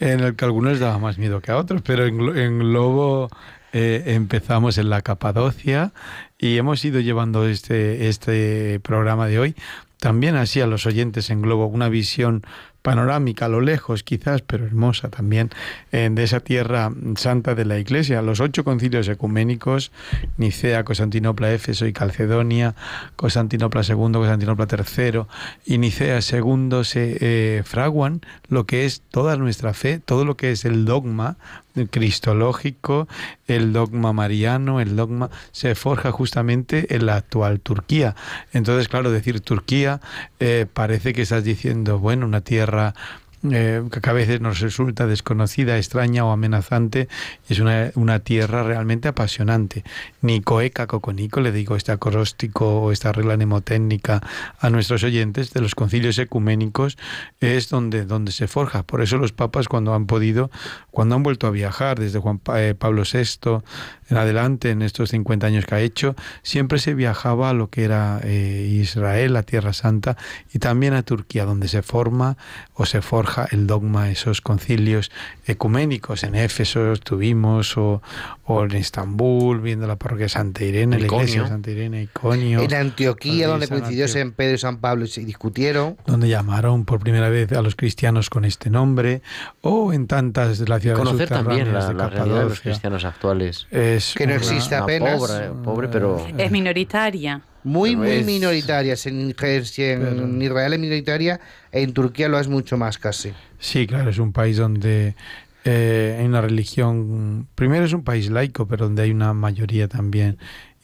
en el que a algunos daba más miedo que a otros, pero en, en globo eh, empezamos en la Capadocia y hemos ido llevando este, este programa de hoy también así a los oyentes en globo una visión panorámica a lo lejos quizás, pero hermosa también, eh, de esa tierra santa de la Iglesia. Los ocho concilios ecuménicos, Nicea, Constantinopla, Éfeso y Calcedonia, Constantinopla II, Constantinopla III y Nicea II se eh, fraguan lo que es toda nuestra fe, todo lo que es el dogma cristológico, el dogma mariano, el dogma se forja justamente en la actual Turquía. Entonces, claro, decir Turquía eh, parece que estás diciendo, bueno, una tierra eh, que a veces nos resulta desconocida, extraña o amenazante, es una, una tierra realmente apasionante. Nicoeca Coconico, le digo este acróstico o esta regla mnemotécnica a nuestros oyentes de los concilios ecuménicos, es donde, donde se forja. Por eso los papas cuando han podido, cuando han vuelto a viajar, desde Juan eh, Pablo VI en adelante, en estos 50 años que ha hecho, siempre se viajaba a lo que era eh, Israel, la Tierra Santa, y también a Turquía, donde se forma o se forja forja el dogma, esos concilios ecuménicos. En Éfeso estuvimos, o, o en Estambul, viendo la parroquia de Santa Irene, la iglesia de Santa Irene, Iconio. En Antioquía, donde coincidió San Pedro y San Pablo y discutieron. Donde llamaron por primera vez a los cristianos con este nombre, o en tantas de la ciudad Conocer también la, de la realidad de los cristianos actuales. Es que no existe apenas. Pobre, pobre, pero... Es minoritaria. Muy, Pero muy es- minoritaria. Si en, si en Israel es minoritaria, en Turquía lo es mucho más casi. Sí, claro, es un país donde eh, hay una religión, primero es un país laico, pero donde hay una mayoría también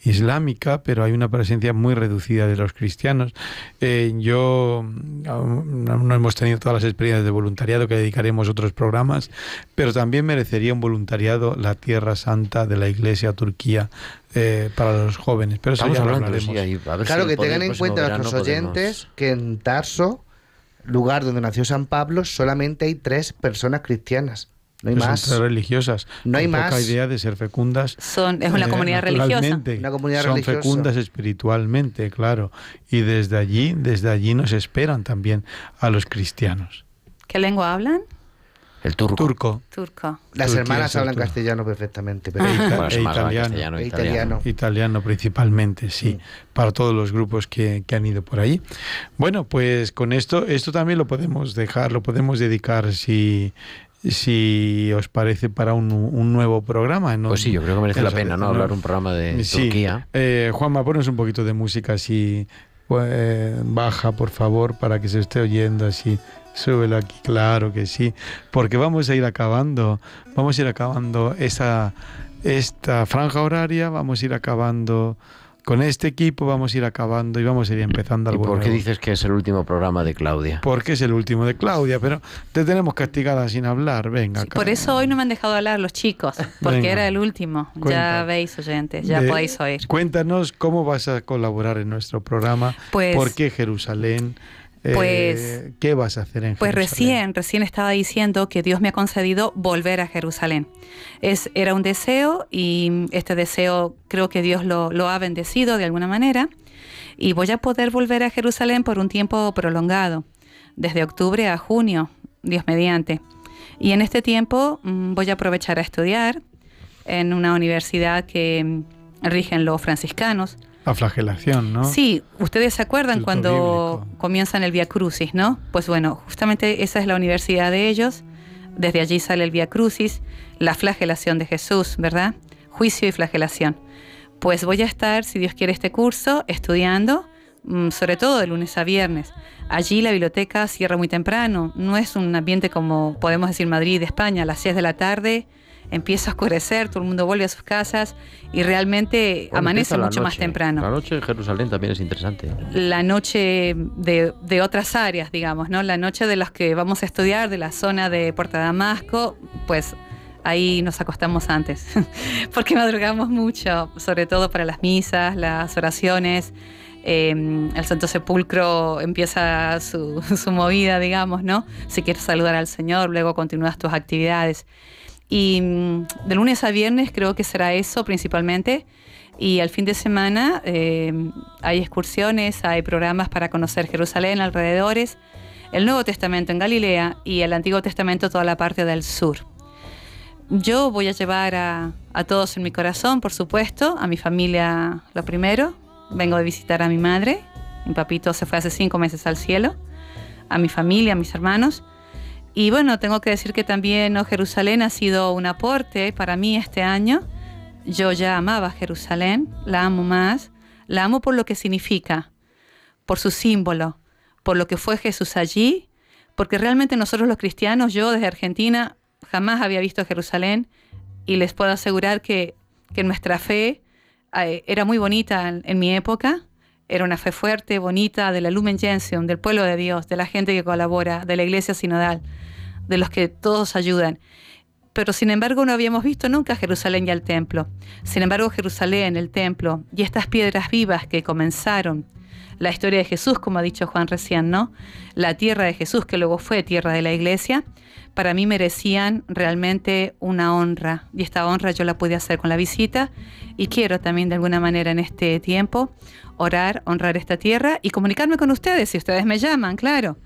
islámica, pero hay una presencia muy reducida de los cristianos. Eh, yo aún no hemos tenido todas las experiencias de voluntariado que dedicaremos otros programas, pero también merecería un voluntariado la Tierra Santa de la Iglesia Turquía eh, para los jóvenes. Pero eso Estamos ya lo hablando, hablaremos. sí, ahí, a ver Claro, si que tengan en cuenta nuestros podemos- oyentes que en Tarso, lugar donde nació San Pablo, solamente hay tres personas cristianas. No hay son más. tres religiosas. No hay con más. poca idea de ser fecundas. Son, es una eh, comunidad religiosa. Una comunidad son religiosa. fecundas espiritualmente, claro. Y desde allí, desde allí nos esperan también a los cristianos. ¿Qué lengua hablan? El turco. Turco, Turco. Las Turquía, hermanas hablan castellano perfectamente, pero e, Bueno, e e italiano. Italiano principalmente, sí, para todos los grupos que, que han ido por ahí. Bueno, pues con esto, esto también lo podemos dejar, lo podemos dedicar si, si os parece para un, un nuevo programa. ¿no? Pues sí, yo creo que merece la pena, ¿no? no- Hablar un programa de Sí. Turquía. Eh, Juanma, ponos un poquito de música así eh, baja, por favor, para que se esté oyendo así. Súbelo aquí, claro que sí. Porque vamos a ir acabando, vamos a ir acabando esa, esta franja horaria, vamos a ir acabando con este equipo, vamos a ir acabando y vamos a ir empezando ¿Y algo por qué nuevo. dices que es el último programa de Claudia? Porque es el último de Claudia, pero te tenemos castigada sin hablar. Venga, Sí, por eso hoy no me han dejado hablar los chicos, porque Venga. era el último. Cuenta. Ya veis, oyentes, ya De- podéis oír. Cuéntanos cómo vas a colaborar en nuestro programa. Pues- ¿Por qué Jerusalén? Eh, Pues- ¿Qué vas a hacer en Pues Jerusalén? recién, recién estaba diciendo que Dios me ha concedido volver a Jerusalén. Es, era un deseo y este deseo creo que Dios lo, lo ha bendecido de alguna manera y voy a poder volver a Jerusalén por un tiempo prolongado, desde octubre a junio, Dios mediante. Y en este tiempo mm, voy a aprovechar a estudiar en una universidad que mm, rigen los franciscanos. La flagelación, ¿no? Sí, ustedes se acuerdan cuando bíblico. comienzan el Via Crucis, ¿no? Pues bueno, justamente esa es la universidad de ellos. Desde allí sale el Via Crucis, la flagelación de Jesús, ¿verdad? Juicio y flagelación. Pues voy a estar, si Dios quiere, este curso estudiando, mm, sobre todo de lunes a viernes. Allí la biblioteca cierra muy temprano. No es un ambiente como podemos decir Madrid, España, a las 6 de la tarde. Empieza a oscurecer, todo el mundo vuelve a sus casas y realmente Bueno, amanece mucho más temprano La noche en Jerusalén también es interesante. la noche de, de otras áreas, digamos, ¿no? La noche de los que vamos a estudiar, de la zona de Puerto Damasco, pues ahí nos acostamos antes, porque madrugamos mucho, sobre todo para las misas, las oraciones. eh, el Santo Sepulcro empieza su, su movida, digamos, ¿no? Si quieres saludar al Señor, luego continúas tus actividades. Y mm, de lunes a viernes creo que será eso principalmente. Y al fin de semana eh, hay excursiones, hay programas para conocer Jerusalén, alrededores, el Nuevo Testamento en Galilea y el Antiguo Testamento toda la parte del sur. Yo voy a llevar a, a todos en mi corazón, por supuesto, a mi familia lo primero. Vengo de visitar a mi madre, mi papito se fue hace cinco meses al cielo, a mi familia, a mis hermanos. Y bueno, tengo que decir que también ¿no? Jerusalén ha sido un aporte para mí este año. Yo ya amaba Jerusalén, la amo más, la amo por lo que significa, por su símbolo, por lo que fue Jesús allí, porque realmente nosotros los cristianos, yo desde Argentina jamás había visto Jerusalén y les puedo asegurar que, que nuestra fe eh, era muy bonita en, en mi época, era una fe fuerte, bonita, de la Lumen Gentium, del pueblo de Dios, de la gente que colabora, de la iglesia sinodal, de los que todos ayudan. Pero sin embargo no habíamos visto nunca Jerusalén y el templo. Sin embargo Jerusalén, el templo y estas piedras vivas que comenzaron la historia de Jesús, como ha dicho Juan recién, ¿no? La tierra de Jesús, que luego fue tierra de la iglesia, para mí merecían realmente una honra. Y esta honra yo la pude hacer con la visita y quiero también de alguna manera en este tiempo orar, honrar esta tierra y comunicarme con ustedes si ustedes me llaman, claro.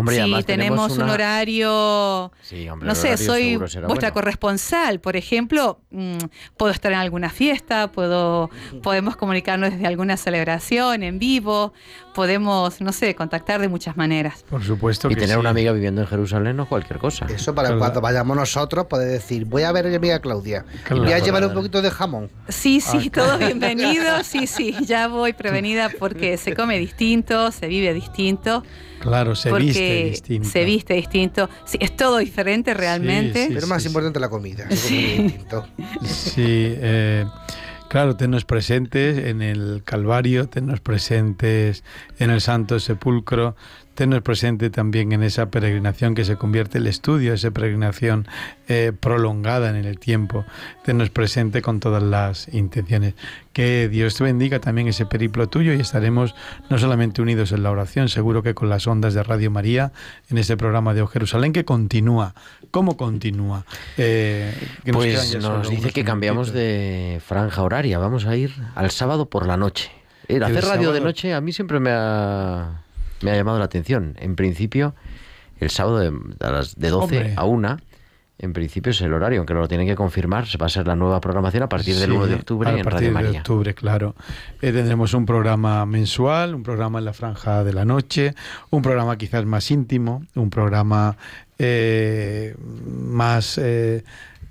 Hombre, si tenemos, un horario, Sí, hombre, no sé, horario soy vuestra bueno. corresponsal, por ejemplo, mm, puedo estar en alguna fiesta, puedo, podemos comunicarnos desde alguna celebración en vivo, podemos, no sé, contactar de muchas maneras. Por supuesto Y que tener sí. una amiga viviendo en Jerusalén no cualquier cosa. Eso para Claro. cuando vayamos nosotros poder decir, voy a ver a mi amiga Claudia. Claro. Voy a llevar un poquito de jamón. Sí, sí, Ah, todos bienvenidos, sí, sí, ya voy prevenida porque se come distinto, se vive distinto, Claro, se porque distinto. se viste distinto, sí, es todo diferente realmente. Sí, Pero más importante la comida. distinto. Sí, eh, claro, tennos presentes en el Calvario, tennos presentes en el Santo Sepulcro, tennos presente también en esa peregrinación que se convierte el estudio, esa peregrinación eh, prolongada en el tiempo, tennos presente con todas las intenciones. Que Dios te bendiga también ese periplo tuyo y estaremos no solamente unidos en la oración, seguro que con las ondas de Radio María, en este programa de O Jerusalén que continúa. ¿Cómo continúa? Eh, que nos quedan Pues nos dice que cambiamos minutitos. de franja horaria. Vamos a ir al sábado por la noche. El hacer radio de noche a mí siempre me ha, me ha llamado la atención. En principio, el sábado de, a las de 12 Hombre. a 1, en principio es el horario, aunque lo tienen que confirmar. Va a ser la nueva programación a partir del Sí, 1 de octubre a en partir Radio de María. octubre, claro. Eh, tendremos un programa mensual, un programa en la franja de la noche, un programa quizás más íntimo, un programa eh, más, eh,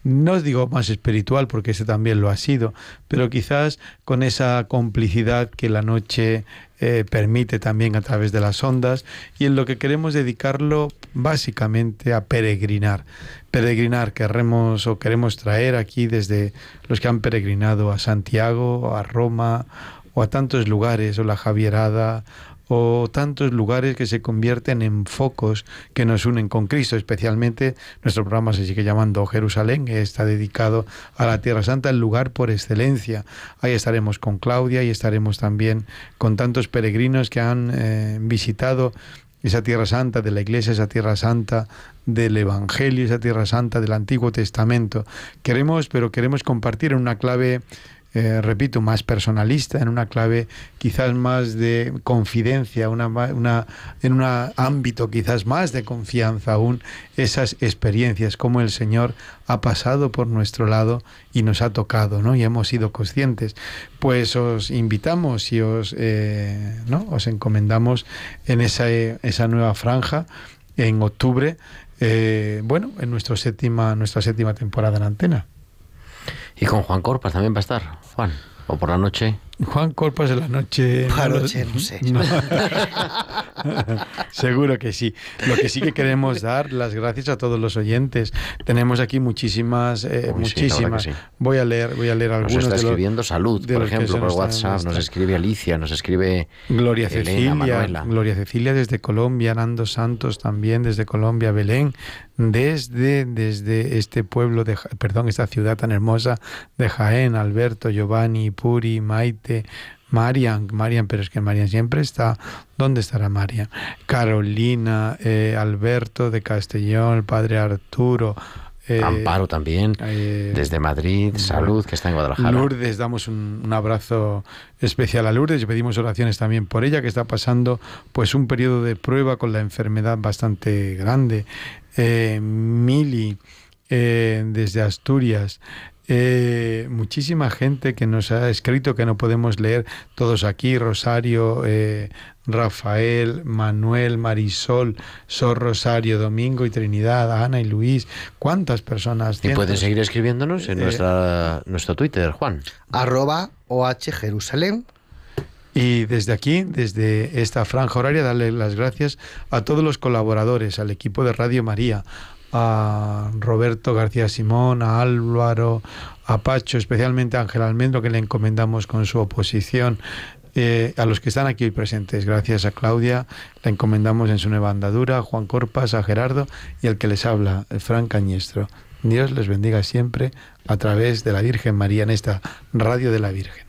no os digo más espiritual, porque ese también lo ha sido, pero quizás con esa complicidad que la noche eh, permite también a través de las ondas y en lo que queremos dedicarlo básicamente a peregrinar. Peregrinar querremos o queremos traer aquí desde los que han peregrinado a Santiago, a Roma o a tantos lugares, o la Javierada, o tantos lugares que se convierten en focos que nos unen con Cristo, especialmente nuestro programa se sigue llamando Jerusalén, que está dedicado a la Tierra Santa, el lugar por excelencia. Ahí estaremos con Claudia y estaremos también con tantos peregrinos que han eh, visitado esa tierra santa de la iglesia, esa tierra santa del Evangelio, esa tierra santa del Antiguo Testamento. Queremos, pero queremos compartir en una clave eh, repito, más personalista, en una clave quizás más de confidencia, una, una, en un ámbito quizás más de confianza aún, esas experiencias, como el Señor ha pasado por nuestro lado y nos ha tocado, ¿no? Y hemos sido conscientes. Pues os invitamos y os, eh, ¿no? os encomendamos en esa, esa nueva franja en octubre, eh, bueno, en nuestro séptima, nuestra séptima temporada en antena. Y con Juan Corpas también va a estar, Juan. O por la noche. Juan Corpas de la noche. La no lo- noche, no sé. no. Seguro que sí. Lo que sí que queremos dar las gracias a todos los oyentes. Tenemos aquí muchísimas, eh, Uy, muchísimas. sí. Voy a leer, voy a leer Nos algunos está de los- escribiendo Salud, de por ejemplo, por nos WhatsApp. Nos escribe Alicia, nos escribe Gloria Elena, Cecilia, Manuela. Gloria Cecilia desde Colombia, Nando Santos también desde Colombia, Belén, desde, desde este pueblo de, Ja- perdón, esta ciudad tan hermosa de Jaén, Alberto, Giovanni, Puri, Maite, Marian, Marian, pero es que Marian siempre está, ¿dónde estará Marian? Carolina, eh, Alberto de Castellón, el padre Arturo, eh, Amparo también, eh, desde Madrid, Salud, que está en Guadalajara. Lourdes, damos un, un abrazo especial a Lourdes y pedimos oraciones también por ella, que está pasando pues un periodo de prueba con la enfermedad bastante grande. Mili, desde Asturias. Eh, muchísima gente que nos ha escrito que no podemos leer todos aquí, Rosario, eh, Rafael, Manuel, Marisol, Sor Rosario, Domingo y Trinidad, Ana y Luis, cuántas personas. Y pueden cientos. seguir escribiéndonos en Eh, nuestra, nuestro Twitter, Juan. Arroba OH Jerusalén. Y desde aquí, desde esta franja horaria, darle las gracias a todos los colaboradores, al equipo de Radio María, a Roberto García Simón, a Álvaro, a Pacho, especialmente a Ángel Almendro, que le encomendamos con su oposición, eh, a los que están aquí hoy presentes. Gracias a Claudia, la encomendamos en su nueva andadura, a Juan Corpas, a Gerardo y al que les habla, el Fran Cañestro. Dios les bendiga siempre a través de la Virgen María en esta radio de la Virgen.